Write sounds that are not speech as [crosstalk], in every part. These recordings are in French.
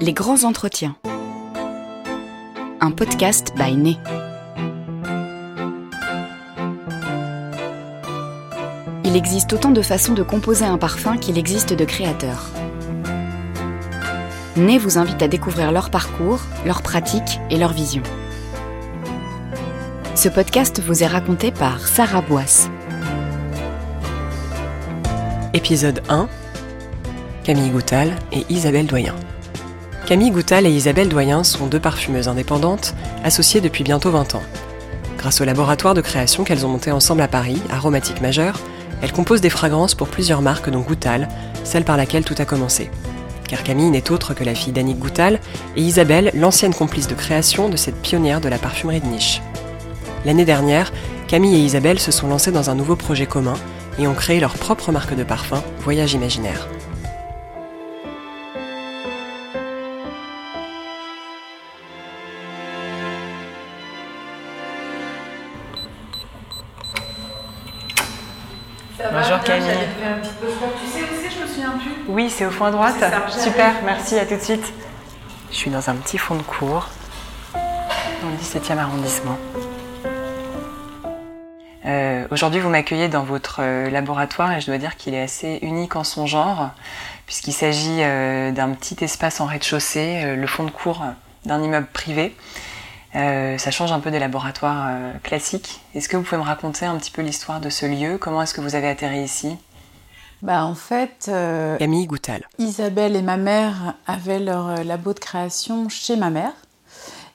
Les grands entretiens. Un podcast by Né. Il existe autant de façons de composer un parfum qu'il existe de créateurs. Né vous invite à découvrir leur parcours, leurs pratiques et leur vision. Ce podcast vous est raconté par Sarah Boisse. Épisode 1 Camille Goutal et Isabelle Doyen. Camille Goutal et Isabelle Doyen sont deux parfumeuses indépendantes, associées depuis bientôt 20 ans. Grâce au laboratoire de création qu'elles ont monté ensemble à Paris, Aromatique Majeur, elles composent des fragrances pour plusieurs marques dont Goutal, celle par laquelle tout a commencé. Car Camille n'est autre que la fille d'Annick Goutal et Isabelle, l'ancienne complice de création de cette pionnière de la parfumerie de niche. L'année dernière, Camille et Isabelle se sont lancées dans un nouveau projet commun et ont créé leur propre marque de parfum, Voyage Imaginaire. Bonjour Camille. Tu sais où c'est Je me souviens plus. Oui, c'est au fond à droite. Ça. Super, merci, à tout de suite. Je suis dans un petit fond de cours, dans le 17e arrondissement. Euh, Aujourd'hui, vous m'accueillez dans votre euh, laboratoire et je dois dire qu'il est assez unique en son genre, puisqu'il s'agit euh, d'un petit espace en rez-de-chaussée, euh, le fond de cours d'un immeuble privé. Euh, ça change un peu des laboratoires euh, classiques. Est-ce que vous pouvez me raconter un petit peu l'histoire de ce lieu? Comment est-ce que vous avez atterri ici? Bah en fait, euh, Camille Goutal. Isabelle et ma mère avaient leur labo de création chez ma mère.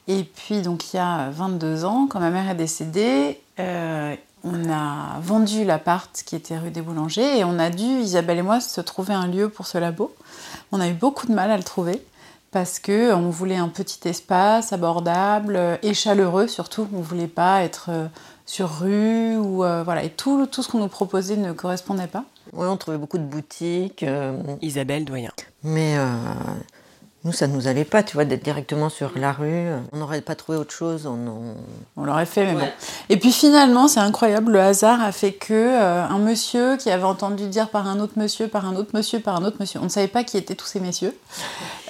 Et puis donc il y a 22 ans, quand ma mère est décédée, euh, on a vendu l'appart qui était rue des Boulangers et on a dû, Isabelle et moi, se trouver un lieu pour ce labo. On a eu beaucoup de mal à le trouver parce que on voulait un petit espace abordable euh, et chaleureux surtout. On voulait pas être euh, sur rue ou euh, voilà et tout tout ce qu'on nous proposait ne correspondait pas. Oui, on trouvait beaucoup de boutiques, euh, Isabelle Doyen. mais euh, nous, ça nous allait pas, tu vois, d'être directement sur la rue. On n'aurait pas trouvé autre chose. On, on- On l'aurait fait, mais bon. Et puis finalement, c'est incroyable, le hasard a fait que euh, un monsieur qui avait entendu dire par un autre monsieur, par un autre monsieur, par un autre monsieur, on ne savait pas qui étaient tous ces messieurs,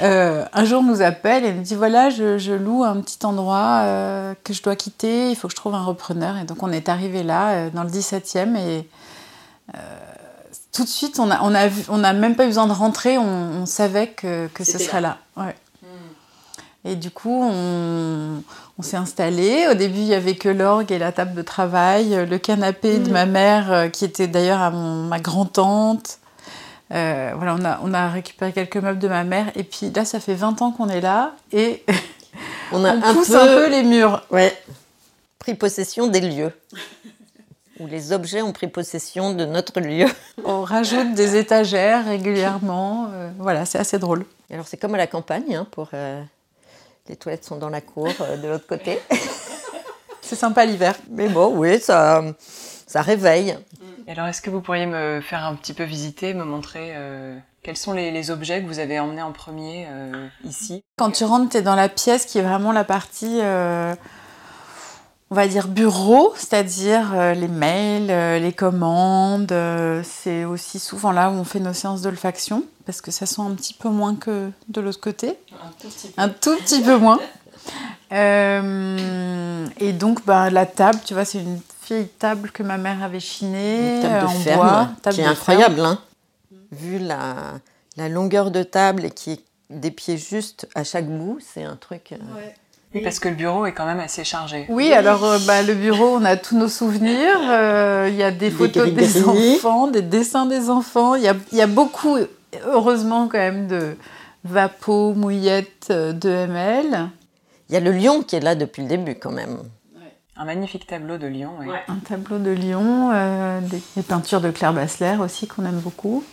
euh, un jour nous appelle et nous dit voilà, je, je loue un petit endroit euh, que je dois quitter, il faut que je trouve un repreneur. Et donc on est arrivé là, dans le 17e, et tout de suite, on n'a on a, vu- on a même pas eu besoin de rentrer, on, on savait que, que ce serait là. Ouais. Et du coup, on, s'est installé. Au début, il y avait que l'orgue et la table de travail, euh, le canapé de ma mère, euh, qui était d'ailleurs à mon- ma grand-tante. Euh, voilà, on a, on a récupéré quelques meubles de ma mère. Et puis là, ça fait 20 ans qu'on est là et on a [laughs] on un pousse peu, un peu les murs. ouais, pris possession des lieux. Où les objets ont pris possession de notre lieu. [laughs] On rajoute des étagères régulièrement. Euh, voilà, c'est assez drôle. Alors, c'est comme à la campagne, hein, pour. euh, les toilettes sont dans la cour euh, de l'autre côté. [laughs] C'est sympa l'hiver. Mais bon, oui, ça, ça réveille. Et alors, est-ce que vous pourriez me faire un petit peu visiter, me montrer euh, quels sont les, les objets que vous avez emmenés en premier euh, ici? Quand tu rentres, tu es dans la pièce qui est vraiment la partie, euh, on va dire, bureau, c'est-à-dire euh, les mails, euh, les commandes. euh, c'est aussi souvent là où on fait nos séances d'olfaction, parce que ça sent un petit peu moins que de l'autre côté. Un tout petit Un tout petit peu moins. Euh, et donc, bah, la table, tu vois, c'est une vieille table que ma mère avait chinée Une table de en ferme, bois. table qui est incroyable, hein. Vu la, la longueur de table et qui est des pieds juste à chaque bout, c'est un truc. euh, Oui, parce que le bureau est quand même assez chargé. Oui, alors euh, bah, le bureau, on a tous nos souvenirs. euh, Il y a des Des photos des enfants, des dessins des enfants. Il y a, il y a beaucoup, heureusement, quand même, de vapeaux, mouillettes euh, de ML. Il y a le lion qui est là depuis le début, quand même. Un magnifique tableau de oui. Un tableau de lion, euh, des, des peintures de Claire Bassler aussi, qu'on aime beaucoup.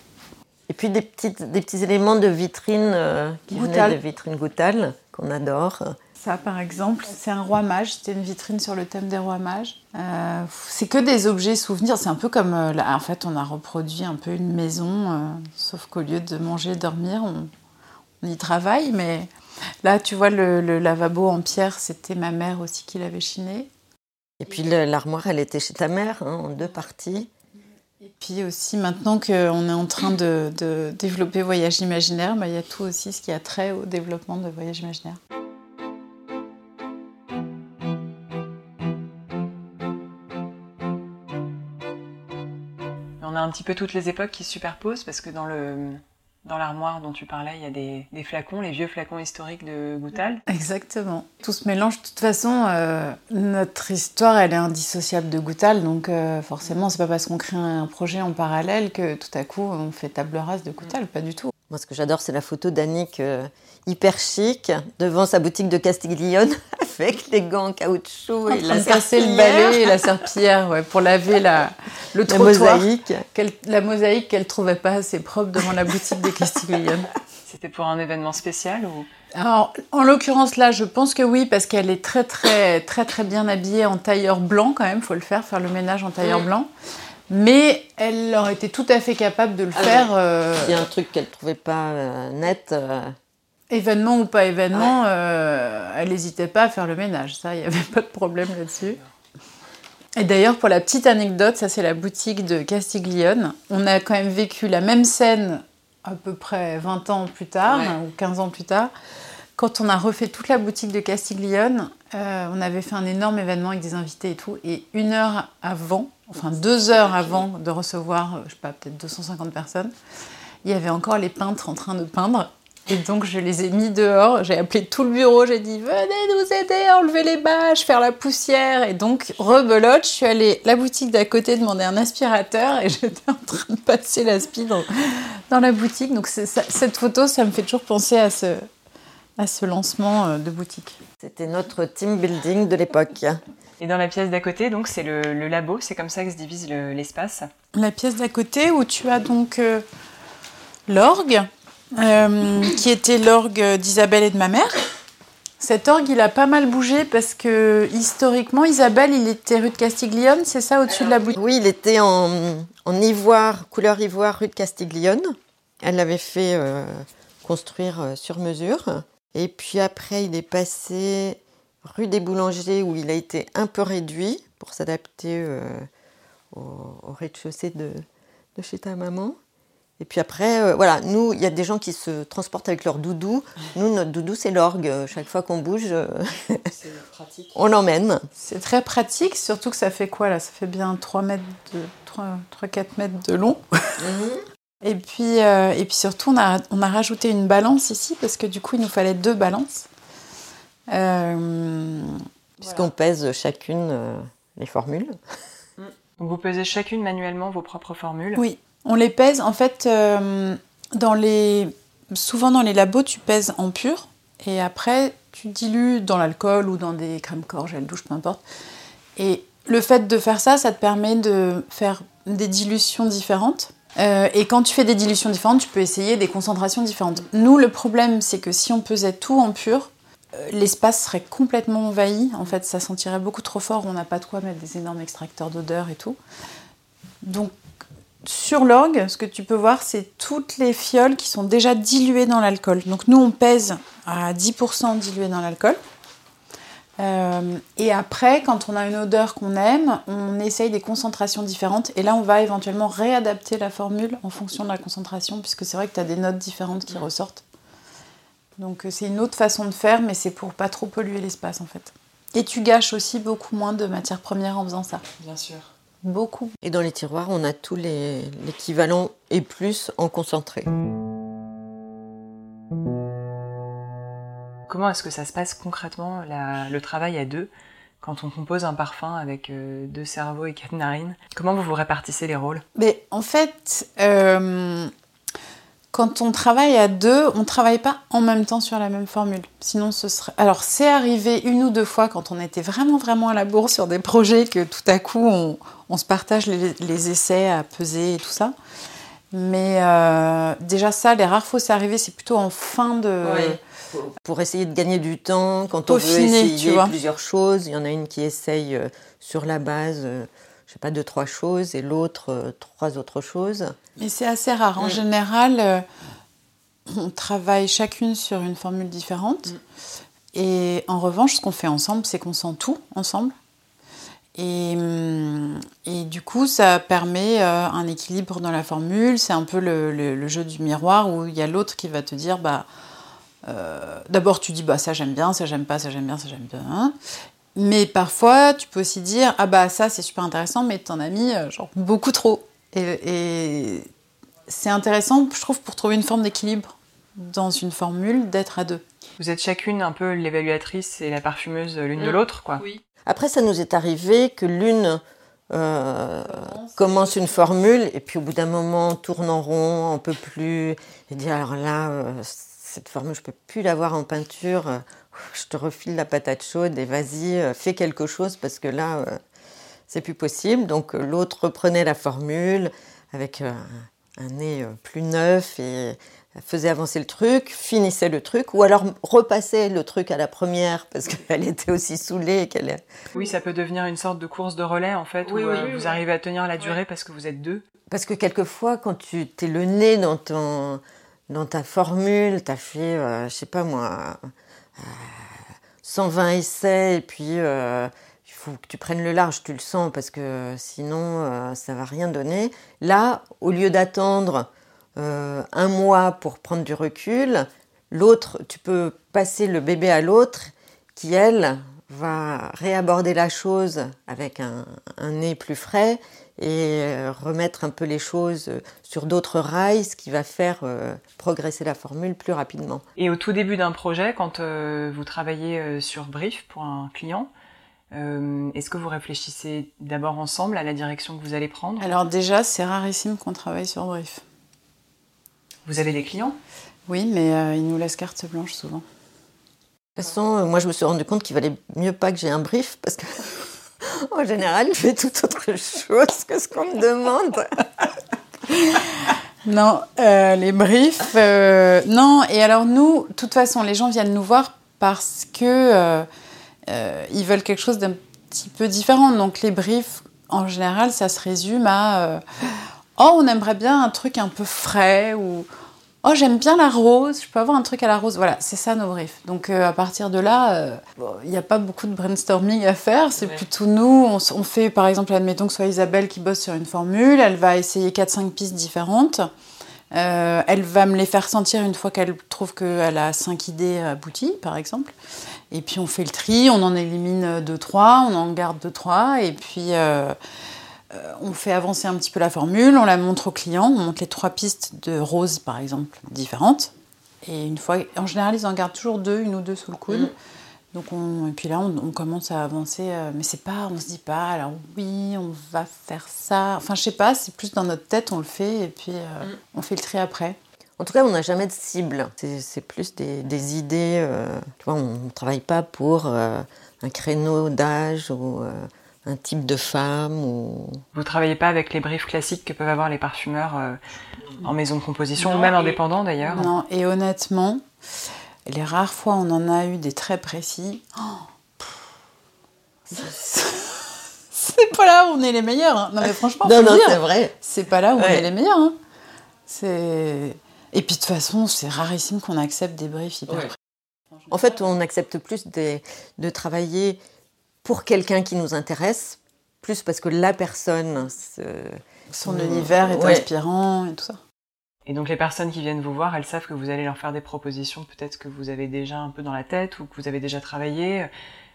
Et puis des, petites, des petits éléments de vitrine euh, qui Goutal. venaient de vitrine Goutal, qu'on adore. Ça, par exemple, c'est un roi mage. C'était une vitrine sur le thème des rois mages. Euh, c'est que des objets souvenirs. C'est un peu comme. euh, là, en fait, on a reproduit un peu une maison, euh, sauf qu'au lieu de manger, dormir, on, on y travaille. Mais là, tu vois, le, le lavabo en pierre, c'était ma mère aussi qui l'avait chiné. Et puis l'armoire, elle était chez ta mère, hein, en deux parties. Et puis aussi, maintenant qu'on est en train de, de développer Voyage Imaginaire, bah, il y a tout aussi ce qui a trait au développement de Voyage Imaginaire. A un petit peu toutes les époques qui se superposent parce que dans le dans l'armoire dont tu parlais, il y a des, des, flacons, les vieux flacons historiques de Goutal. Exactement. Tout se mélange. De toute façon, euh, notre histoire, elle est indissociable de Goutal. Donc, euh, forcément, c'est pas parce qu'on crée un projet en parallèle que tout à coup, on fait table rase de Goutal. Pas du tout. Moi, ce que j'adore, c'est la photo d'Annick euh, hyper chic devant sa boutique de Castiglione [laughs] avec les gants en caoutchouc et la casser le balai et la serpillière ouais, pour laver la, le trottoir. mosaïque. la mosaïque qu'elle trouvait pas assez propre devant la boutique de Castiglione. C'était pour un événement spécial ou? Alors, en l'occurrence là, je pense que oui, parce qu'elle est très très très très bien habillée en tailleur blanc quand même. Faut le faire, faire le ménage en tailleur blanc. Mais elle aurait été tout à fait capable de le Ah faire. euh, Il y a un truc qu'elle trouvait pas euh, net. euh, Événement ou pas événement, euh, elle n'hésitait pas à faire le ménage. Ça, il n'y avait [laughs] pas de problème là-dessus. Et d'ailleurs, pour la petite anecdote, ça c'est la boutique de Castiglione. On a quand même vécu la même scène à peu près 20 ans plus tard, Ouais. ou 15 ans plus tard. Quand on a refait toute la boutique de Castiglione, euh, on avait fait un énorme événement avec des invités et tout. Et une heure avant, enfin deux heures avant de recevoir, je sais pas, peut-être 250 personnes, il y avait encore les peintres en train de peindre. Et donc je les ai mis dehors, j'ai appelé tout le bureau, j'ai dit venez nous aider à enlever les bâches, faire la poussière. Et donc rebelote, je suis allée à la boutique d'à côté demander un aspirateur et [laughs] j'étais en train de passer l'aspi dans, dans la boutique. Donc ça- cette photo, ça me fait toujours penser à ce, à ce lancement euh, de boutique. C'était notre team building de l'époque. Et dans la pièce d'à côté, donc c'est le, le labo, c'est comme ça que se divise le- l'espace. La pièce d'à côté où tu as donc euh, l'orgue, euh, qui était l'orgue d'Isabelle et de ma mère. Cet orgue, il a pas mal bougé parce que historiquement, Isabelle, il était rue de Castiglione, c'est ça, au-dessus de la boutique? Oui, il était en, ivoire, couleur ivoire, rue de Castiglione. Elle l'avait fait euh, construire euh, sur mesure. Et puis après, il est passé rue des Boulangers où il a été un peu réduit pour s'adapter au, au rez-de-chaussée de, de chez ta maman. Et puis après, euh, voilà, nous, il y a des gens qui se transportent avec leur doudou. Nous, notre doudou, c'est l'orgue. Chaque fois qu'on bouge, euh, [laughs] pratique. on l'emmène. C'est très pratique, surtout que ça fait quoi là? Ça fait bien 3 mètres de 3-4 mètres de long. [laughs] Et puis, euh, et puis surtout, on a, on a rajouté une balance ici parce que du coup, il nous fallait deux balances. Euh, Puisqu'on pèse chacune euh, les formules. Donc vous pesez chacune manuellement vos propres formules? Oui, on les pèse. En fait, euh, souvent dans les labos, tu pèses en pur et après, tu dilues dans l'alcool ou dans des crèmes corps, gel douche, peu importe. Et le fait de faire ça, ça te permet de faire des dilutions différentes. Euh, et quand tu fais des dilutions différentes, tu peux essayer des concentrations différentes. Nous, le problème, c'est que si on pesait tout en pur, euh, l'espace serait complètement envahi. En fait, ça sentirait beaucoup trop fort. On n'a pas de quoi mettre des énormes extracteurs d'odeur et tout. Donc, sur l'orgue, ce que tu peux voir, c'est toutes les fioles qui sont déjà diluées dans l'alcool. Donc, nous, on pèse à 10% dilué dans l'alcool. Euh, et après, quand on a une odeur qu'on aime, on essaye des concentrations différentes. Et là, on va éventuellement réadapter la formule en fonction de la concentration, puisque c'est vrai que tu as des notes différentes qui ressortent. Donc, euh, c'est une autre façon de faire, mais c'est pour pas trop polluer l'espace en fait. Et tu gâches aussi beaucoup moins de matières premières en faisant ça. Bien sûr. Beaucoup. Et dans les tiroirs, on a tous les l'équivalent et plus en concentré. Comment est-ce que ça se passe concrètement la- le travail à deux quand on compose un parfum avec euh, deux cerveaux et quatre narines? Comment vous vous répartissez les rôles? Mais en fait, euh, quand on travaille à deux, on ne travaille pas en même temps sur la même formule. Sinon, ce serait. Alors, c'est arrivé une ou deux fois quand on était vraiment, vraiment à la bourre sur des projets que tout à coup, on, on se partage les, les essais à peser et tout ça. Mais euh, déjà, ça, les rares fois où c'est arrivé, c'est plutôt en fin de. Pour essayer de gagner du temps, quand on veut Peaufiner, tu essayer vois. plusieurs choses, il y en a une qui essaye euh, sur la base, euh, je sais pas, de trois choses et l'autre euh, trois autres choses. Mais c'est assez rare. En Mm. général, euh, on travaille chacune sur une formule différente. Et en revanche, ce qu'on fait ensemble, c'est qu'on sent tout ensemble. Et, hum, et, du coup, ça permet euh, un équilibre dans la formule. C'est un peu le, le, jeu du miroir où il y a l'autre qui va te dire bah, d'abord tu dis bah, ça j'aime bien, ça j'aime pas, ça j'aime bien, ça j'aime bien. Mais parfois, tu peux aussi dire ah bah ça c'est super intéressant, mais t'en as mis genre beaucoup trop. Et, et c'est intéressant, je trouve, pour trouver une forme d'équilibre dans une formule, d'être à deux. Vous êtes chacune un peu l'évaluatrice et la parfumeuse l'une de mmh. l'autre, quoi. Oui. Après, ça nous est arrivé que l'une euh, commence une formule et puis au bout d'un moment tourne en rond, on peut plus et dit alors là euh, cette formule je peux plus l'avoir en peinture, euh, je te refile la patate chaude et vas-y fais quelque chose parce que là c'est plus possible. Donc l'autre reprenait la formule avec un nez plus neuf et faisait avancer le truc, finissait le truc, ou alors repassait le truc à la première parce [laughs] qu'elle était aussi saoulée qu'elle. Oui, ça peut devenir une sorte de course de relais en fait, où euh, vous arrivez à tenir la durée parce que vous êtes deux. Parce que quelquefois, quand tu t'es le nez dans ton dans ta formule, tu as fait, euh, je sais pas moi, 120 euh, essais et puis il faut que tu prennes le large, tu le sens parce que sinon ça va rien donner. Là, au lieu d'attendre euh, un mois pour prendre du recul. L'autre, tu peux passer le bébé à l'autre qui, elle, va réaborder la chose avec un, nez plus frais et euh, remettre un peu les choses sur d'autres rails, ce qui va faire euh, progresser la formule plus rapidement. Et au tout début d'un projet, quand vous travaillez sur brief pour un client, Est-ce que vous réfléchissez d'abord ensemble à la direction que vous allez prendre? Alors déjà, c'est rarissime qu'on travaille sur brief. Vous avez des clients? Oui, mais euh, ils nous laissent carte blanche souvent. De toute façon, euh, moi je me suis rendu compte qu'il valait mieux pas que j'ai un brief parce que [laughs] en général, je fais tout autre chose que ce qu'on me demande. [laughs] non, euh, les briefs, non. Et alors nous, de toute façon, les gens viennent nous voir parce que ils veulent quelque chose d'un petit peu différent. Donc les briefs, en général, ça se résume à oh, on aimerait bien un truc un peu frais ou oh, j'aime bien la rose, je peux avoir un truc à la rose. Voilà, c'est ça nos briefs. Donc euh, à partir de là, euh, il n'y a pas beaucoup de brainstorming à faire. C'est plutôt nous, on, fait par exemple, admettons que ce soit Isabelle qui bosse sur une formule, elle va essayer 4-5 pistes différentes. Euh, elle va me les faire sentir une fois qu'elle trouve qu'elle a 5 idées abouties, par exemple. Et puis on fait le tri, on en élimine 2-3, on en garde 2-3, et puis on fait avancer un petit peu la formule, on la montre au client, on montre les trois pistes de rose par exemple différentes. Et une fois, en général, ils en gardent toujours deux, une ou deux sous le coude. Mm. Donc on, et puis là, on, commence à avancer, euh, mais c'est pas, on se dit pas, alors oui, on va faire ça. Enfin, je sais pas, c'est plus dans notre tête, on le fait, et puis euh, mm. on fait le tri après. En tout cas, on n'a jamais de cible. C'est plus des, idées. tu vois, on ne travaille pas pour un créneau d'âge ou un type de femme ou... Vous travaillez pas avec les briefs classiques que peuvent avoir les parfumeurs euh, en maison de composition ou même indépendants d'ailleurs? Non, et honnêtement, les rares fois on en a eu des très précis, oh, [laughs] c'est pas là où on est les meilleurs. Hein. Non mais franchement, non, non, c'est vrai. C'est pas là où on est les meilleurs. Hein. C'est et puis de toute façon, c'est rarissime qu'on accepte des briefs hyper. En fait, on accepte plus de travailler pour quelqu'un qui nous intéresse, plus parce que la personne... Son univers est inspirant et tout ça. Et donc les personnes qui viennent vous voir, elles savent que vous allez leur faire des propositions peut-être que vous avez déjà un peu dans la tête ou que vous avez déjà travaillé.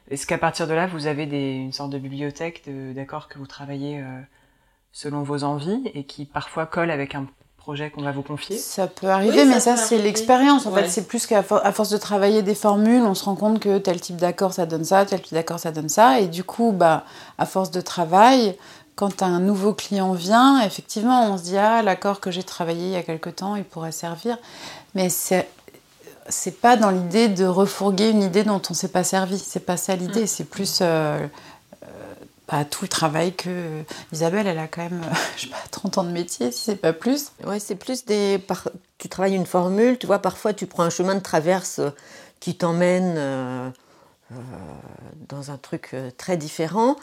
Est-ce qu'à partir de là, vous avez une sorte de bibliothèque d'accords que vous travaillez euh, selon vos envies et qui parfois collent avec un projet qu'on va vous confier Ça peut arriver, mais ça, c'est l'expérience. En fait, c'est plus qu'à force de travailler des formules, on se rend compte que tel type d'accord ça donne ça, tel type d'accord ça donne ça. Et du coup, bah, à force de travail, quand un nouveau client vient, effectivement, on se dit ah l'accord que j'ai travaillé il y a quelque temps, il pourrait servir. Mais c'est c'est pas dans l'idée de refourguer une idée dont on s'est pas servi. C'est pas ça l'idée. Mm. C'est plus euh, pas tout le travail que Isabelle, elle a quand même, [laughs] je sais pas, 30 ans de métier, si c'est pas plus. Ouais, c'est plus des. Tu travailles une formule, tu vois, parfois tu prends un chemin de traverse qui t'emmène euh, euh, dans un truc euh, très différent.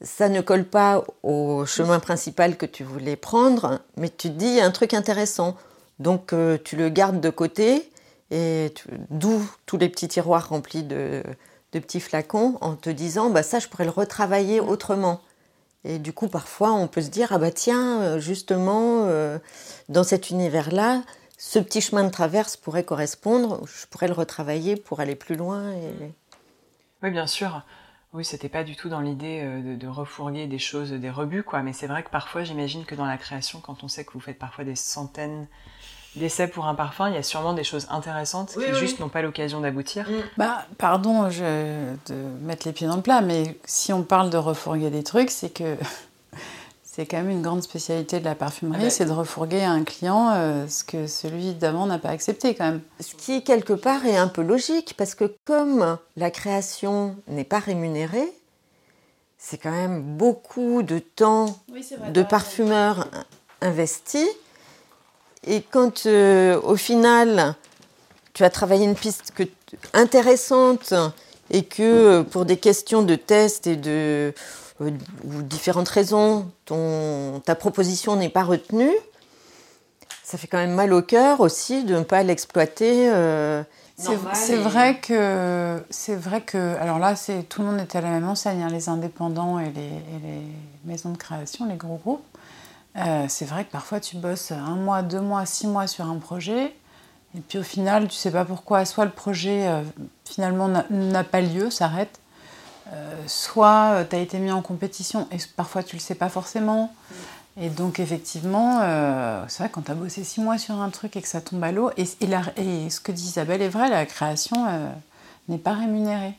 Ça ne colle pas au chemin principal que tu voulais prendre, mais tu te dis un truc intéressant. Donc tu le gardes de côté, et d'où tous les petits tiroirs remplis de, de petits flacons en te disant bah ça je pourrais le retravailler autrement. Et du coup parfois on peut se dire ah bah tiens euh, justement euh, dans cet univers là ce petit chemin de traverse pourrait correspondre, je pourrais le retravailler pour aller plus loin. Et... Oui bien sûr. Oui, c'était pas du tout dans l'idée euh, de, refourguer des choses, des rebuts, quoi. Mais c'est vrai que parfois, j'imagine que dans la création, quand on sait que vous faites parfois des centaines d'essais pour un parfum, il y a sûrement des choses intéressantes qui juste n'ont pas l'occasion d'aboutir. Mm. Bah, pardon je, de mettre les pieds dans le plat, mais si on parle de refourguer des trucs, c'est que [laughs] c'est quand même une grande spécialité de la parfumerie, ah bah. c'est de refourguer à un client euh, ce que celui d'avant n'a pas accepté quand même. Ce qui quelque part est un peu logique, parce que comme la création n'est pas rémunérée, c'est quand même beaucoup de temps de parfumeur investi et quand euh, au final tu as travaillé une piste intéressante et que euh, pour des questions de test et de euh, ou différentes raisons, ton, ta proposition n'est pas retenue, ça fait quand même mal au cœur aussi de ne pas l'exploiter. c'est vrai que c'est vrai que alors là c'est tout le monde est à la même enseigne, hein, les indépendants et les, et les, maisons de création, les gros groupes. Euh, c'est vrai que parfois tu bosses un mois, deux mois, six mois sur un projet, et puis au final, tu sais pas pourquoi, soit le projet euh, finalement n'a pas lieu, s'arrête, euh, soit tu as été mis en compétition et parfois tu le sais pas forcément. Et donc effectivement, c'est vrai quand tu as bossé six mois sur un truc et que ça tombe à l'eau, et, et, ce que dit Isabelle est vrai, la création n'est pas rémunérée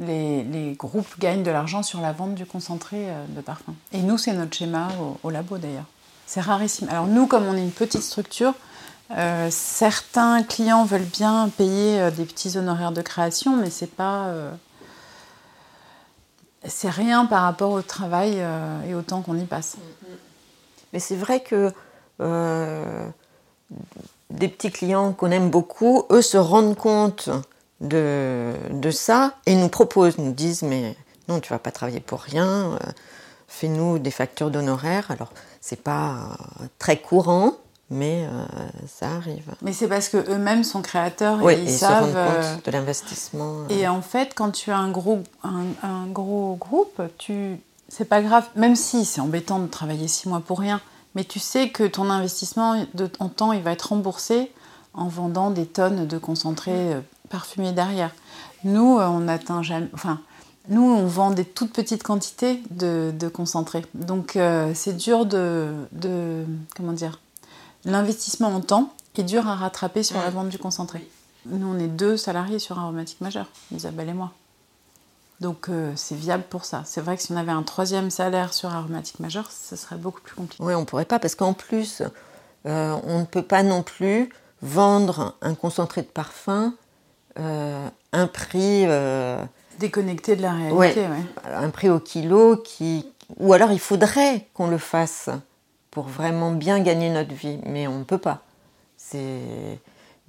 les, groupes gagnent de l'argent sur la vente du concentré euh, de parfum. Et nous, c'est notre schéma au, labo d'ailleurs. C'est rarissime. Alors nous, comme on est une petite structure, euh, certains clients veulent bien payer euh, des petits honoraires de création, mais c'est pas, c'est rien par rapport au travail et au temps qu'on y passe. Mais c'est vrai que des petits clients qu'on aime beaucoup, eux se rendent compte de, de, ça et nous proposent, nous disent mais non, tu vas pas travailler pour rien, euh, fais-nous des factures d'honoraires. Alors c'est pas euh, très courant, mais euh, ça arrive. Mais c'est parce que eux-mêmes sont créateurs et ils, savent se rendent compte de l'investissement. Et en fait, quand tu as un gros, un, un gros groupe, tu c'est pas grave, même si c'est embêtant de travailler six mois pour rien, mais tu sais que ton investissement de, en temps, il va être remboursé en vendant des tonnes de concentrés parfumé derrière. Nous, euh, on atteint jamais. Enfin, nous, on vend des toutes petites quantités de, de concentré. Donc, euh, c'est dur de, de, Comment dire L'investissement en temps est dur à rattraper sur la vente du concentré. Nous, on est deux salariés sur Aromatique Majeur, Isabelle et moi. Donc, euh, c'est viable pour ça. C'est vrai que si on avait un troisième salaire sur Aromatique Majeur, ce serait beaucoup plus compliqué. Oui, on pourrait pas, parce qu'en plus, on ne peut pas non plus vendre un concentré de parfum un prix. Euh, Déconnecté de la réalité, Un prix au kilo qui. Ou alors il faudrait qu'on le fasse pour vraiment bien gagner notre vie, mais on ne peut pas. C'est.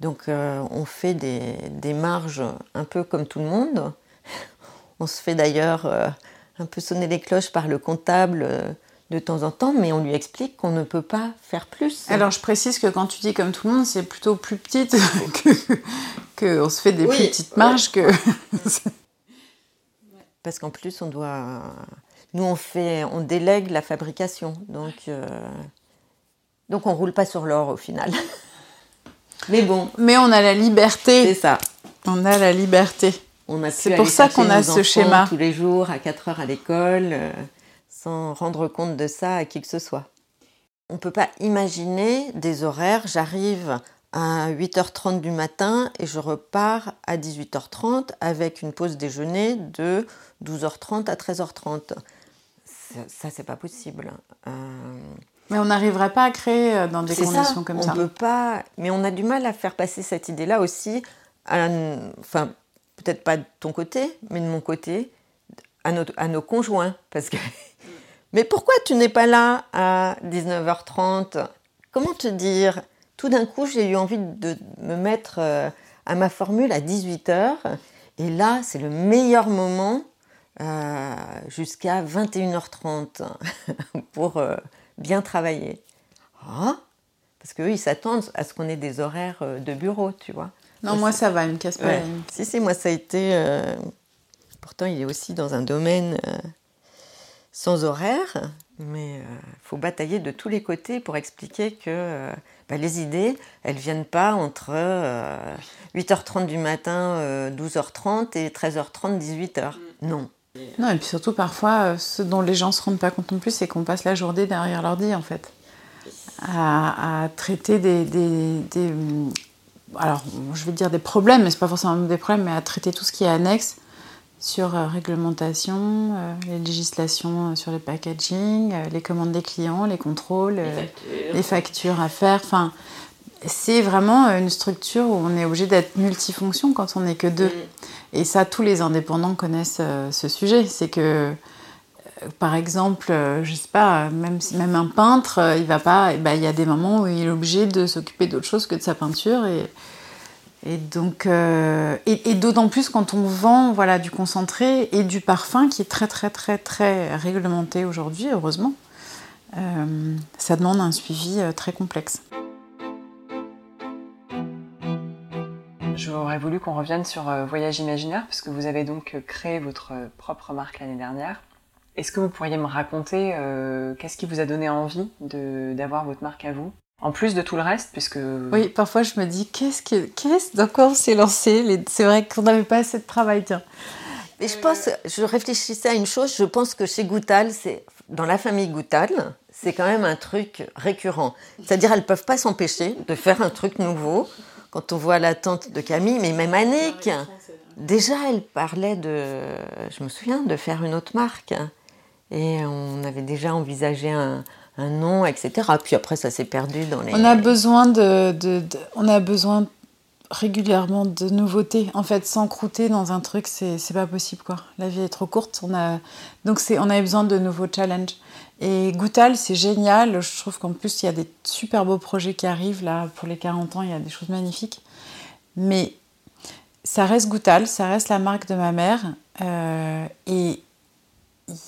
Donc euh, on fait des, des, marges un peu comme tout le monde. [laughs] On se fait d'ailleurs un peu sonner les cloches par le comptable de temps en temps, mais on lui explique qu'on ne peut pas faire plus. Alors je précise que quand tu dis comme tout le monde, c'est plutôt plus petite [laughs] que, on se fait des plus petites marges que. [laughs] Parce qu'en plus on doit, nous on fait, on délègue la fabrication, donc euh... donc on roule pas sur l'or au final. [laughs] mais bon. Mais on a la liberté. C'est ça. On a la liberté. C'est pour ça qu'on a ce schéma. Tous les jours à 4 heures à l'école. Euh, sans rendre compte de ça à qui que ce soit. On ne peut pas imaginer des horaires, j'arrive à 8h30 du matin et je repars à 18h30 avec une pause déjeuner de 12h30 à 13h30. Ça, c'est pas possible. Euh, mais on n'arriverait pas à créer euh, dans des conditions comme ça. On peut pas, mais on a du mal à faire passer cette idée-là aussi, enfin, peut-être pas de ton côté, mais de mon côté, à nos, à nos conjoints. Parce que mais pourquoi tu n'es pas là à 19h30 Comment te dire? Tout d'un coup, j'ai eu envie de me mettre euh, à ma formule à 18h. Et là, c'est le meilleur moment euh, jusqu'à 21h30 [laughs] pour euh, bien travailler. Ah, parce qu'eux, ils s'attendent à ce qu'on ait des horaires de bureau, tu vois. Non, moi ça va, il me casse pas Ouais. Si, si, moi ça a été. euh, Pourtant, il est aussi dans un domaine euh, sans horaire, mais il faut batailler de tous les côtés pour expliquer que euh, bah, les idées, elles viennent pas entre euh, 8h30 du matin, euh, 12h30 et 13h30, 18h. Non. Non, et puis surtout parfois, euh, ce dont les gens se rendent pas compte non plus, c'est qu'on passe la journée derrière l'ordi en fait, à, à traiter des, des- des, alors je vais dire des problèmes, mais c'est pas forcément des problèmes, mais à traiter tout ce qui est annexe sur euh, réglementation, euh, les législations euh, sur les packaging, les commandes des clients, les contrôles, les factures à faire. Enfin, c'est vraiment une structure où on est obligé d'être multifonction quand on n'est que deux. Et ça, tous les indépendants connaissent ce sujet. C'est que, par exemple, je sais pas, même, même un peintre, il va pas. eh ben, Il y a des moments où il est obligé de s'occuper d'autre chose que de sa peinture. Et, et donc, euh, et, d'autant plus quand on vend voilà, du concentré et du parfum qui est très, très, très, très réglementé aujourd'hui, heureusement. Euh, ça demande un suivi euh, très complexe. J'aurais voulu qu'on revienne sur Voyage Imaginaire, puisque vous avez donc créé votre propre marque l'année dernière. Est-ce que vous pourriez me raconter qu'est-ce qui vous a donné envie d'avoir votre marque à vous? En plus de tout le reste, puisque... Oui, parfois je me dis, qu'est-ce que, qu'est-ce, dans quoi on s'est lancé Les- C'est vrai qu'on n'avait pas assez de travail, tiens. Mais je pense, je réfléchissais à une chose, je pense que chez Goutal, c'est dans la famille Goutal, c'est quand même un truc récurrent. C'est-à-dire, elles peuvent pas s'empêcher de faire un truc nouveau. Quand on voit la tante de Camille, mais même Annick, déjà, elle parlait de, je me souviens, de faire une autre marque. Et on avait déjà envisagé un, un nom, etc. Puis après, ça s'est perdu dans les. On a besoin de, on a besoin régulièrement de nouveautés. En fait, s'encrouter dans un truc, c'est, pas possible, quoi. La vie est trop courte. On a, donc on avait besoin de nouveaux challenges. Et Goutal, c'est génial. Je trouve qu'en plus, il y a des super beaux projets qui arrivent là pour les 40 ans. Il y a des choses magnifiques. Mais ça reste Goutal, ça reste la marque de ma mère. Euh, et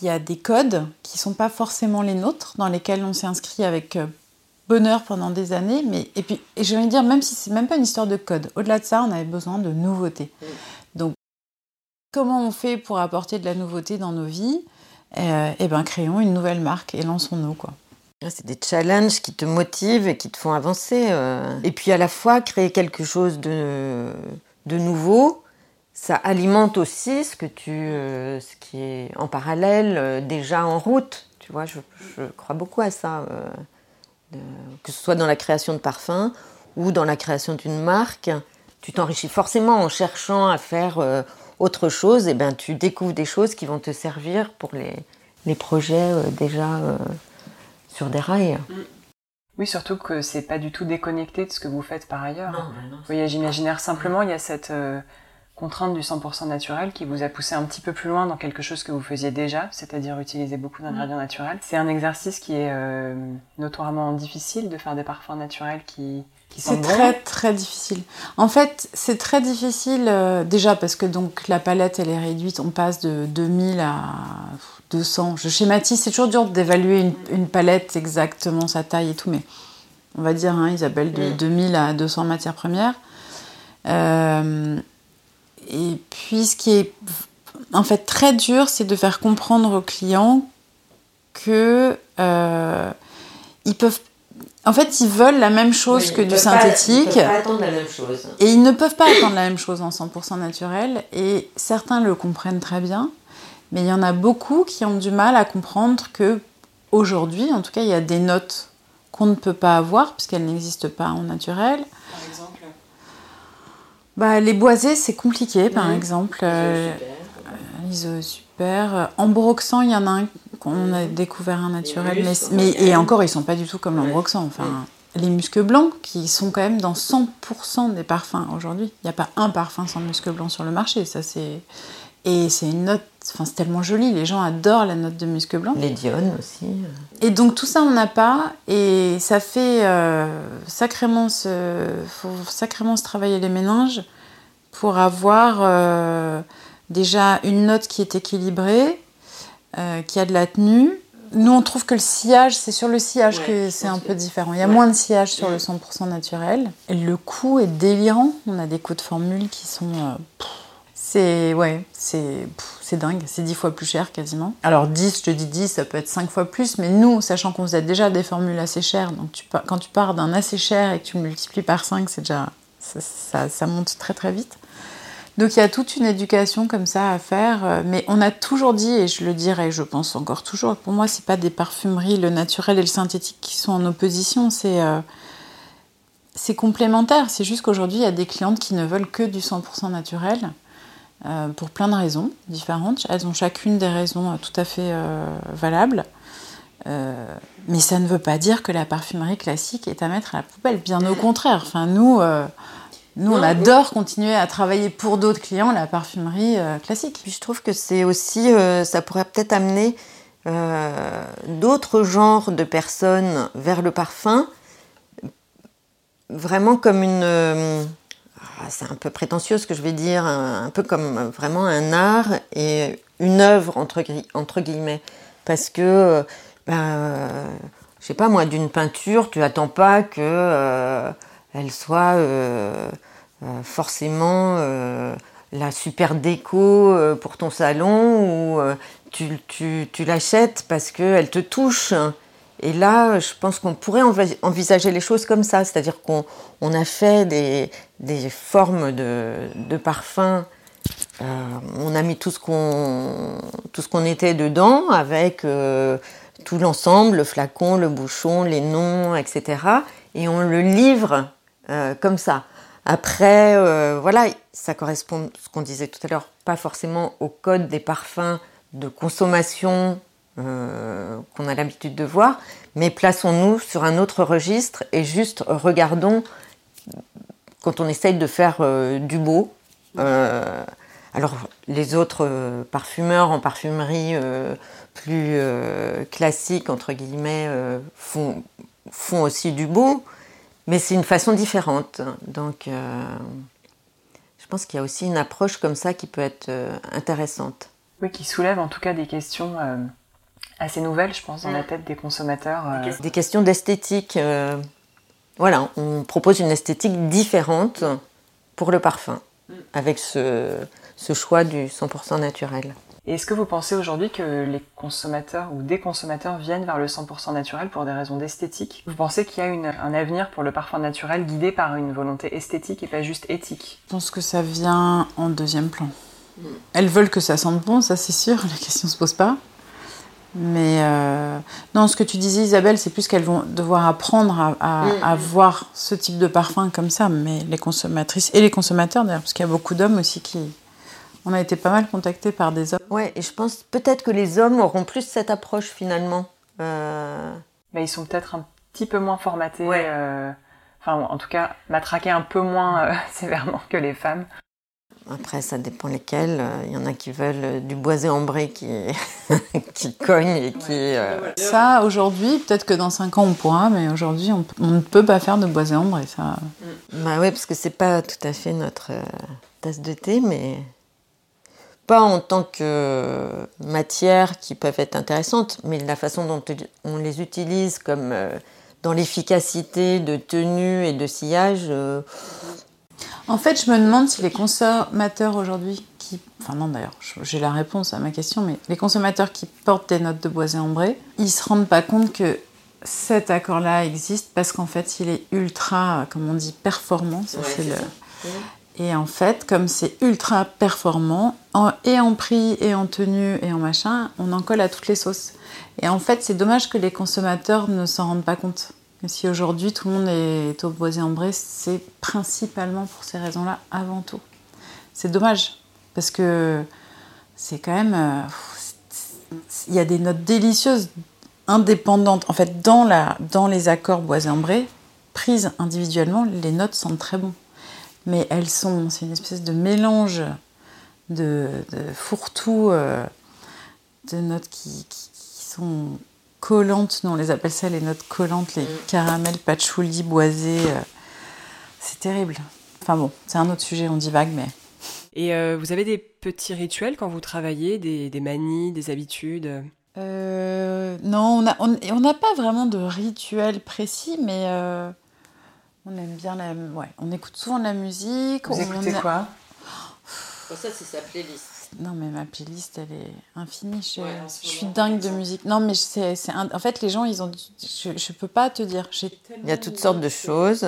il y a des codes qui sont pas forcément les nôtres, dans lesquels on s'est inscrit avec euh, bonheur pendant des années. Mais, et puis, et je vais dire, même si c'est même pas une histoire de code, au-delà de ça, on avait besoin de nouveautés. Donc, comment on fait pour apporter de la nouveauté dans nos vies? Euh, Eh ben, créons une nouvelle marque et lançons-nous, quoi. C'est des challenges qui te motivent et qui te font avancer. euh. Et puis à la fois, créer quelque chose de, de nouveau, ça alimente aussi ce, que tu, euh, ce qui est en parallèle, euh, déjà en route. Tu vois, je, je crois beaucoup à ça. euh, de- que ce soit dans la création de parfums ou dans la création d'une marque, tu t'enrichis forcément en cherchant à faire autre chose. Et ben, tu découvres des choses qui vont te servir pour les, les projets déjà sur des rails. Oui, surtout que c'est pas du tout déconnecté de ce que vous faites par ailleurs. Voyage imaginaire, simplement, il y a cette contrainte du 100% naturel qui vous a poussé un petit peu plus loin dans quelque chose que vous faisiez déjà, c'est-à-dire utiliser beaucoup d'ingrédients naturels. C'est un exercice qui est euh, notoirement difficile de faire des parfums naturels qui, qui C'est sentent bon. très très difficile. En fait, c'est très difficile euh, déjà parce que donc la palette elle est réduite, on passe de 2000 à 200. Je schématise, c'est toujours dur d'évaluer une, une palette exactement sa taille et tout, mais on va dire hein, Isabelle de Mm. 2000 à 200 matières premières. Euh, et puis ce qui est en fait très dur, c'est de faire comprendre aux clients que euh, ils peuvent en fait, ils veulent la même chose que du synthétique. attendre la même chose. Et ils ne peuvent pas attendre la même chose en 100% naturel. Et certains le comprennent très bien. Mais il y en a beaucoup qui ont du mal à comprendre que aujourd'hui, en tout cas, il y a des notes qu'on ne peut pas avoir puisqu'elles n'existent pas en naturel. Bah, les boisés, c'est compliqué, par exemple. Euh, Iso super. Euh, Ambroxan, il y en a un qu'on a découvert un naturel, mais, mais et encore, ils sont pas du tout comme l'ambroxan. Enfin, Ouais. les muscs blancs, qui sont quand même dans 100% des parfums aujourd'hui. Il n'y a pas un parfum sans musc blanc sur le marché. Ça, c'est et c'est une note. Enfin, c'est tellement joli. Les gens adorent la note de musc blanc. Les dionnes aussi. Et donc tout ça on n'a pas et ça fait euh, sacrément se, faut sacrément se travailler les méninges pour avoir euh, déjà une note qui est équilibrée, euh, qui a de la tenue, nous, on trouve que le sillage, c'est sur le sillage que c'est un peu différent. Il y a moins de sillage sur le 100% naturel. Et le coût est délirant. On a des coûts de formule qui sont. Euh, c'est. C'est. C'est dingue. C'est 10 fois plus cher quasiment. Alors 10, je te dis 10, ça peut être 5 fois plus. Mais nous, sachant qu'on faisait déjà des formules assez chères, donc quand tu pars d'un assez cher et que tu multiplies par 5, c'est déjà. Ça, ça monte très très vite. Donc il y a toute une éducation comme ça à faire, euh, mais on a toujours dit, et je le dirai, je pense encore toujours, pour moi c'est pas des parfumeries, le naturel et le synthétique qui sont en opposition, c'est euh, c'est complémentaire. C'est juste qu'aujourd'hui il y a des clientes qui ne veulent que du 100% naturel. Euh, pour plein de raisons différentes. Elles ont chacune des raisons tout à fait valables. mais ça ne veut pas dire que la parfumerie classique est à mettre à la poubelle. Bien au contraire. Enfin, nous, nous, on adore continuer à travailler pour d'autres clients la parfumerie euh, classique. Puis je trouve que c'est aussi, euh, ça pourrait peut-être amener euh, d'autres genres de personnes vers le parfum, vraiment comme une. Ah, c'est un peu prétentieux ce que je vais dire, un, peu comme vraiment un art et une œuvre, entre, guillemets. Parce que, ben, je sais pas moi, d'une peinture, tu attends pas que elle soit euh, euh, forcément euh, la super déco pour ton salon ou tu, tu, l'achètes parce qu'elle te touche. Et là, je pense qu'on pourrait envisager les choses comme ça, c'est-à-dire qu'on on a fait des, formes de, de parfums, on a mis tout ce qu'on qu'on était dedans avec tout l'ensemble, le flacon, le bouchon, les noms, etc. Et on le livre euh, comme ça. Après, euh, voilà, ça correspond, ce qu'on disait tout à l'heure, pas forcément au code des parfums de consommation euh, qu'on a l'habitude de voir, mais plaçons-nous sur un autre registre et juste regardons quand on essaye de faire du beau. alors, les autres parfumeurs en parfumerie plus classiques, entre guillemets, font, font aussi du beau, mais c'est une façon différente. Donc, euh, je pense qu'il y a aussi une approche comme ça qui peut être euh, intéressante. Oui, qui soulève en tout cas des questions euh, assez nouvelles, je pense, dans la mm. tête des consommateurs. Des questions d'esthétique. voilà, on propose une esthétique différente pour le parfum, mm. avec ce, ce choix du 100% naturel. Et est-ce que vous pensez aujourd'hui que les consommateurs ou des consommateurs viennent vers le 100% naturel pour des raisons d'esthétique? Vous pensez qu'il y a un avenir pour le parfum naturel guidé par une volonté esthétique et pas juste éthique? Je pense que ça vient en deuxième plan. Hmm. Elles veulent que ça sente bon, ça c'est sûr, la question se pose pas. Mais euh, non, ce que tu disais Isabelle, c'est plus qu'elles vont devoir apprendre à, à, hmm. voir ce type de parfum comme ça. Mais les consommatrices et les consommateurs d'ailleurs, parce qu'il y a beaucoup d'hommes aussi qui, on a été pas mal contactés par des hommes. Ouais, et je pense peut-être que les hommes auront plus cette approche finalement. Euh... ils sont peut-être un petit peu moins formatés. Euh, enfin, en tout cas, matraqués un peu moins euh, [laughs] sévèrement que les femmes. Après, ça dépend lesquels. Il y en a qui veulent du boisé ambré qui, [laughs] qui cogne et qui. Ça, aujourd'hui, peut-être que dans 5 ans on pourra, mais aujourd'hui, on, ne peut pas faire de boisé ambré. Ça... Bah oui, parce que c'est pas tout à fait notre tasse de thé, mais pas en tant que matière qui peuvent être intéressantes, mais la façon dont on les utilise comme euh, dans l'efficacité de tenue et de sillage. Euh, en fait, je me demande si les consommateurs aujourd'hui qui, enfin non d'ailleurs, j'ai la réponse à ma question, mais les consommateurs qui portent des notes de boisé ambré, ils se rendent pas compte que cet accord-là existe parce qu'en fait, il est ultra, comme on dit, performant. Ça, c'est le... Et en fait, comme c'est ultra performant, et en prix, et en tenue, et en machin, on en colle à toutes les sauces. Et en fait, c'est dommage que les consommateurs ne s'en rendent pas compte. Si aujourd'hui tout le monde est au boisé ambré, c'est principalement pour ces raisons-là, avant tout. C'est dommage, parce que c'est quand même. Euh, il y a des notes délicieuses, indépendantes. En fait, dans, la, dans les accords boisé ambré, prises individuellement, les notes sentent très bon mais elles sont, c'est une espèce de mélange de, fourre-tout, euh, de notes qui, sont collantes, nous on les appelle ça les notes collantes, les mm. caramels, patchouli, boisés. Euh, c'est terrible. Enfin bon, c'est un autre sujet, on divague, mais. Et euh, vous avez des petits rituels quand vous travaillez, des, manies, des habitudes? Euh, non, on n'a on, pas vraiment de rituel précis, mais euh, on aime bien la... Ouais, on écoute souvent de la musique. Vous on écoutez a- quoi? Ça, c'est sa playlist. Non, mais ma playlist, elle est infinie. Je, Ouais, suis dingue de musique. Non, mais c'est, c'est un- en fait, les gens, ils ont. Je, je peux pas te dire. J'ai Il y a toutes sortes de choses.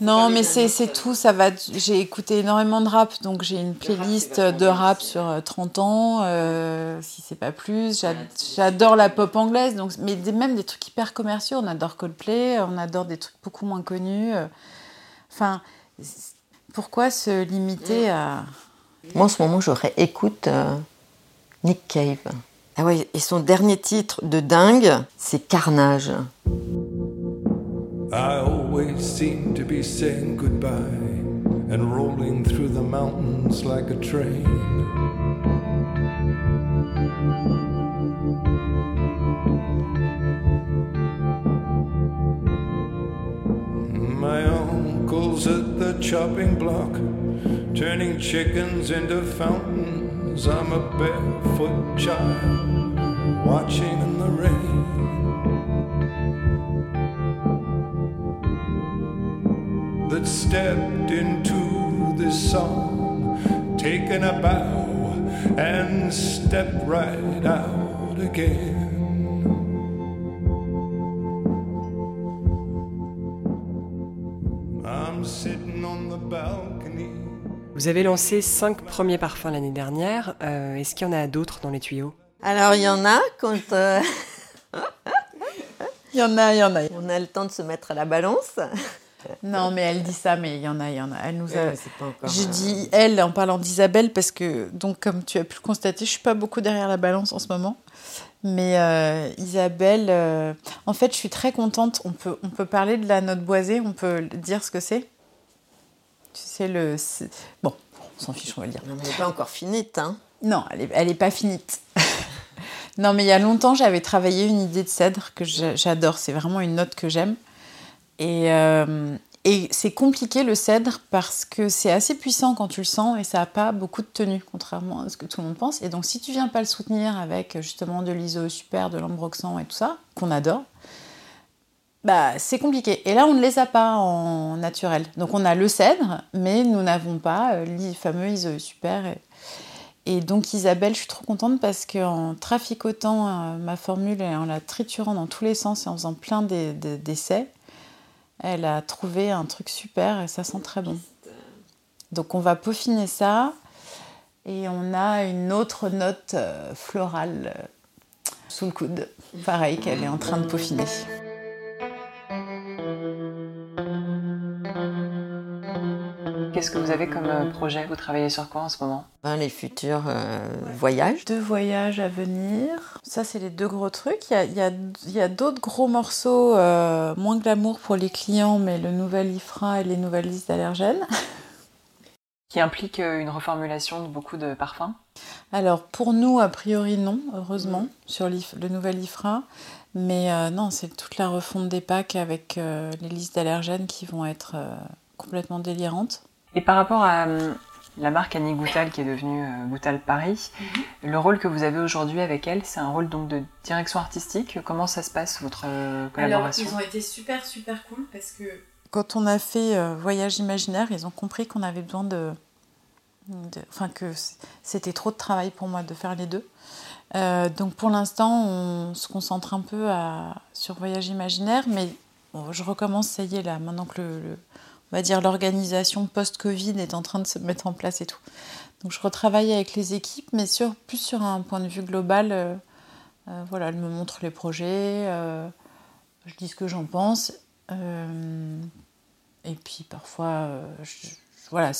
Non, mais c'est, c'est tout. Ça va. J'ai écouté énormément de rap, donc j'ai une playlist de rap sur euh, 30 ans, euh, si c'est pas plus. J'a- J'adore la pop anglaise, donc mais des- même des trucs hyper commerciaux. On adore Coldplay, on adore des trucs beaucoup moins connus. euh. Enfin, pourquoi se limiter à Moi, en ce moment, je réécoute euh, Nick Cave. Ah ouais, et son dernier titre de dingue, c'est Carnage. I always seem to be saying goodbye and rolling through the mountains like a train. My uncle's at the chopping block, turning chickens into fountains. I'm a barefoot child watching in the rain. that stepped into this song, taken a bow and stepped right out again. Vous avez lancé cinq premiers parfums l'année dernière. Euh, Est-ce qu'il y en a d'autres dans les tuyaux? Alors, il y en a quand euh, [laughs] Il y en a, il y en a. on a le temps de se mettre à la balance. [laughs] Non, mais elle dit ça, mais il y en a, il y en a. Elle nous a. J'ai euh, dit elle en parlant d'Isabelle parce que, donc, comme tu as pu le constater, je suis pas beaucoup derrière la balance en ce moment. Mais euh, Isabelle, euh, en fait, je suis très contente. On peut, on peut parler de la note boisée, on peut dire ce que c'est? Tu sais, le. Bon, on s'en fiche, on va le dire. Non, mais elle n'est pas encore finite. Hein. Non, elle est, elle est pas finite. [laughs] non, mais il y a longtemps, j'avais travaillé une idée de cèdre que j'a- j'adore. C'est vraiment une note que j'aime. Et, euh, et c'est compliqué le cèdre parce que c'est assez puissant quand tu le sens et ça n'a pas beaucoup de tenue, contrairement à ce que tout le monde pense. Et donc, si tu viens pas le soutenir avec justement de l'iso super, de l'ambroxan et tout ça, qu'on adore, bah, c'est compliqué. Et là, on ne les a pas en naturel. Donc, on a le cèdre, mais nous n'avons pas euh, le fameux iso super. Et, donc Isabelle, je suis trop contente parce qu'en traficotant euh, ma formule et en la triturant dans tous les sens et en faisant plein d'e- d'e- d'essais, elle a trouvé un truc super et ça sent très bon. Donc on va peaufiner ça et on a une autre note euh, florale sous le coude, pareil qu'elle est en train de peaufiner. Qu'est-ce que vous avez comme euh, projet? Vous travaillez sur quoi en ce moment? Ben, les futurs euh, voyages. Deux voyages à venir. Ça, c'est les deux gros trucs. Il y a, il y a- il y a d'autres gros morceaux, euh, moins glamour pour les clients, mais le nouvel IFRA et les nouvelles listes d'allergènes. [laughs] Qui implique euh, une reformulation de beaucoup de parfums? Alors, pour nous, a priori, non, heureusement, sur l'IF- le nouvel IFRA. Mais euh, non, c'est toute la refonte des packs avec euh, les listes d'allergènes qui vont être euh, complètement délirantes. Et par rapport à euh, la marque Annie Goutal qui est devenue euh, Goutal Paris, le rôle que vous avez aujourd'hui avec elle, c'est un rôle donc de direction artistique. Comment ça se passe votre euh, collaboration ont été super, super cool parce que. Quand on a fait Voyage imaginaire, ils ont compris qu'on avait besoin de. de- Enfin, que c'était trop de travail pour moi de faire les deux. Euh, donc pour l'instant, on se concentre un peu à, sur Voyage imaginaire, mais bon, je recommence, ça y est, là, maintenant que le, le- on va dire l'organisation post-Covid est en train de se mettre en place et tout. Donc je retravaille avec les équipes, mais sur, plus sur un point de vue global. euh, euh, voilà, elle me montre les projets, euh, je dis ce que j'en pense. euh, et puis parfois, voilà,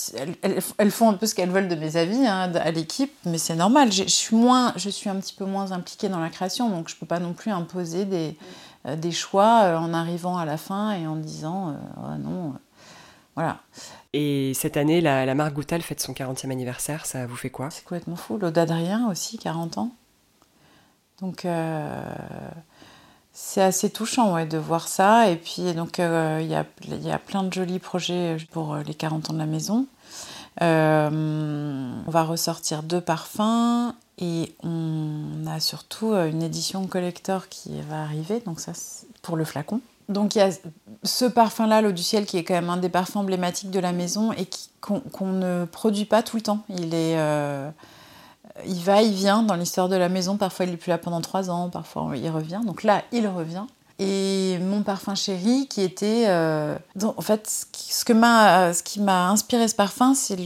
elles, font un peu ce qu'elles veulent de mes avis hein, à l'équipe, mais c'est normal. Je, suis moins, je suis un petit peu moins impliquée dans la création, donc je peux pas non plus imposer des, choix en arrivant à la fin et en disant Ah non, voilà. Et cette année, la, la marque Goutal fête son 40e anniversaire, ça vous fait quoi? C'est complètement fou. L'Aude Adrien aussi, 40 ans. Donc, euh, c'est assez touchant ouais, de voir ça. Et puis, donc, euh, il y, a, y a plein de jolis projets pour euh, les 40 ans de la maison. Euh, on va ressortir deux parfums Et on a surtout une édition collector qui va arriver, donc ça c'est pour le flacon. Donc il y a ce parfum-là, l'eau du ciel, qui est quand même un des parfums emblématiques de la maison et qu'on ne produit pas tout le temps. Il est, euh, il va, il vient dans l'histoire de la maison. Parfois il est plus là pendant trois ans, parfois il revient. Donc là, il revient. Et mon parfum chéri, qui était, euh, en fait, ce que m'a, ce qui m'a inspiré ce parfum, c'est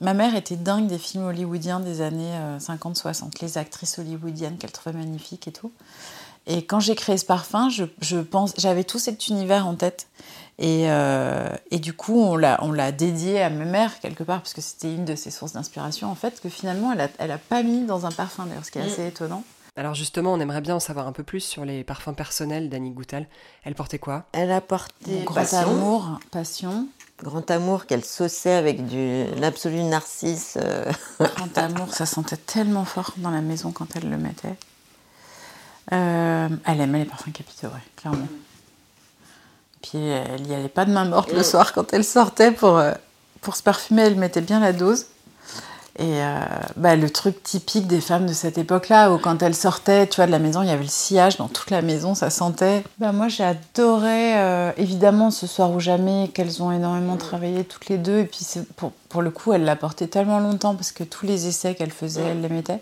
ma mère était dingue des films hollywoodiens des années 50-60, les actrices hollywoodiennes qu'elle trouvait magnifiques et tout. Et quand j'ai créé ce parfum, je, je pense, j'avais tout cet univers en tête. Et, euh, et du coup, on l'a, dédié à ma mère quelque part, parce que c'était une de ses sources d'inspiration, en fait, que finalement, elle a, elle a pas mis dans un parfum, d'ailleurs, ce qui est Mm. assez étonnant. Alors justement, on aimerait bien en savoir un peu plus sur les parfums personnels d'Annie Goutal. Elle portait quoi? Elle a porté Grand passion, amour, passion, grand amour qu'elle sauçait avec du l'absolu narcisse. euh, grand amour, ça sentait tellement fort dans la maison quand elle le mettait. Euh, elle aimait les parfums capitaux, ouais, clairement. Puis elle n'y allait pas de main morte le Mm. soir quand elle sortait pour, euh, pour se parfumer, elle mettait bien la dose. Et euh, bah, le truc typique des femmes de cette époque-là, où quand elles sortaient, tu vois, de la maison, il y avait le sillage dans toute la maison, ça sentait. Bah, moi, j'ai adoré, euh, évidemment, ce soir ou jamais, qu'elles ont énormément travaillé toutes les deux. Et puis, pour, pour le coup, elle l'a porté tellement longtemps parce que tous les essais qu'elle faisait, elle les mettait.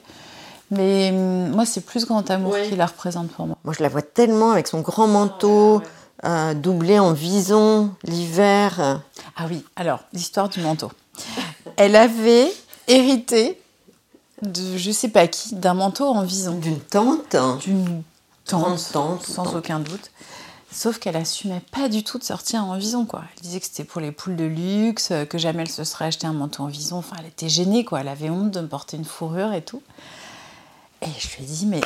Mais hum, moi, c'est plus Grand Amour Ouais. qui la représente pour moi. Moi, je la vois tellement avec son grand manteau, euh, doublé en vison, l'hiver. Ah oui, alors, l'histoire du manteau. Elle avait hérité de je sais pas qui, d'un manteau en vison. D'une tente. D'une tante, tente, sans aucun doute. Sauf qu'elle assumait pas du tout de sortir en vison, quoi. Elle disait que c'était pour les poules de luxe, euh, que jamais elle se serait acheté un manteau en vison. Enfin, elle était gênée, quoi. Elle avait honte de me porter une fourrure et tout. Et je lui ai dit, mais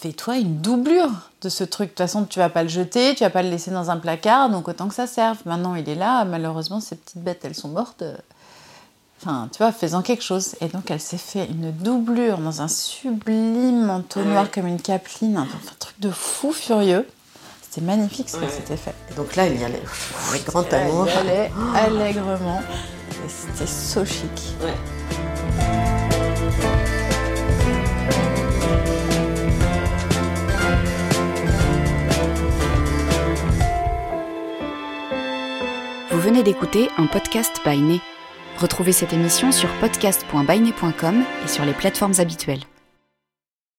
fais-toi une doublure de ce truc. De toute façon, tu vas pas le jeter, tu vas pas le laisser dans un placard, donc autant que ça serve. Maintenant, il est là. Malheureusement, ces petites bêtes, elles sont mortes. Enfin, tu vois, faisant quelque chose. Et donc, elle s'est fait une doublure dans un sublime manteau noir comme une capeline, un, truc de fou furieux. C'était magnifique ce Ouais. s'était fait. Et donc là, il y allait avec grand amour. Elle allait allègrement. Et c'était so chic. Vous venez d'écouter un podcast by. Retrouvez cette émission sur podcast.byné.com et sur les plateformes habituelles.